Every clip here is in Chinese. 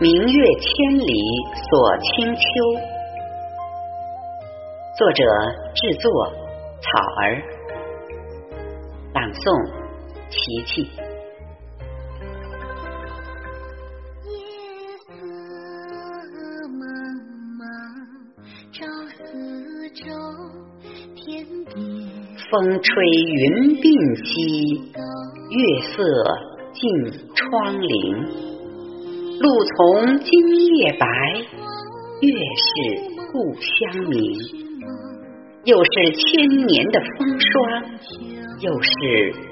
明月千里锁清秋。作者制作草儿，朗诵琪琪。夜色茫茫照四周，天边风吹云鬓稀，月色近窗棂。露从今夜白，月是故乡明。又是千年的风霜，又是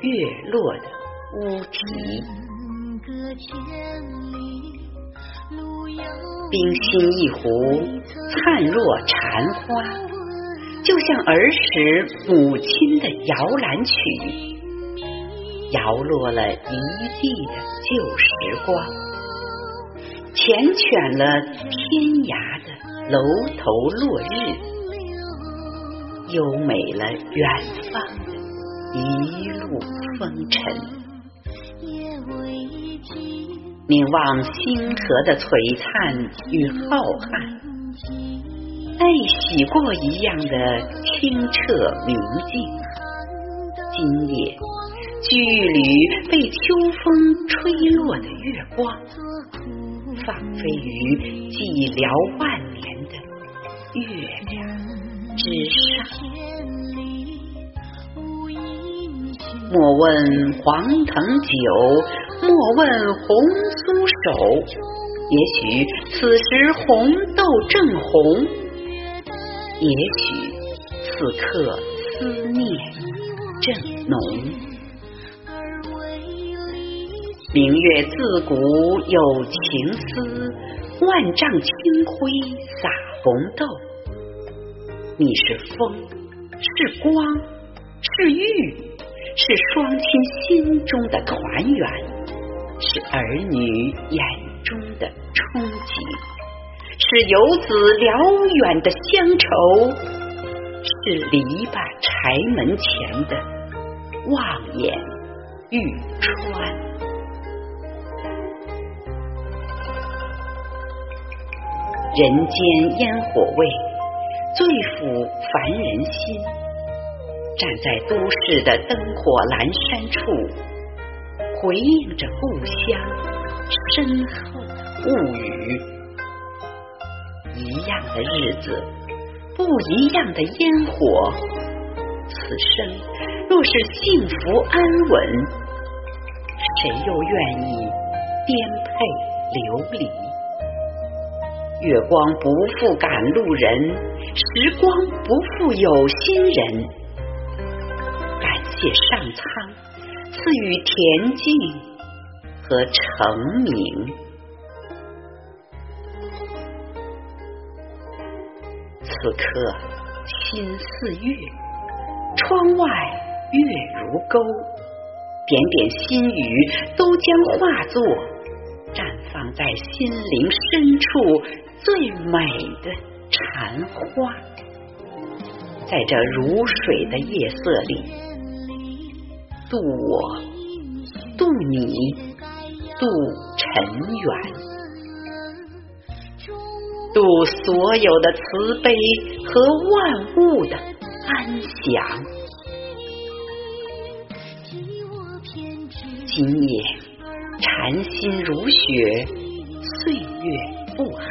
月落的乌啼。冰心一壶，灿若蝉花，就像儿时母亲的摇篮曲，摇落了一地的旧时光。缱绻了天涯的楼头落日，优美了远方的一路风尘。凝望星河的璀璨与浩瀚，泪洗过一样的清澈明净。今夜，巨缕被秋风吹落的月光。放飞于寂寥万年的月亮之上。莫问黄藤酒，莫问红酥手。也许此时红豆正红，也许此刻思念正浓。明月自古有情思，万丈清辉洒红豆。你是风，是光，是玉，是双亲心中的团圆，是儿女眼中的憧憬，是游子辽远的乡愁，是篱笆柴门前的望眼欲穿。人间烟火味，最抚凡人心。站在都市的灯火阑珊处，回应着故乡深厚物语。一样的日子，不一样的烟火。此生若是幸福安稳，谁又愿意颠沛流离？月光不负赶路人，时光不负有心人。感谢上苍赐予恬静和成名。此刻心似月，窗外月如钩，点点心语都将化作在心灵深处。最美的禅花，在这如水的夜色里，渡我，渡你，渡尘缘，渡所有的慈悲和万物的安详。今夜禅心如雪，岁月。不寒，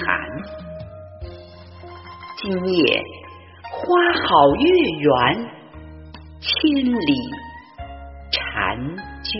今夜花好月圆，千里婵娟。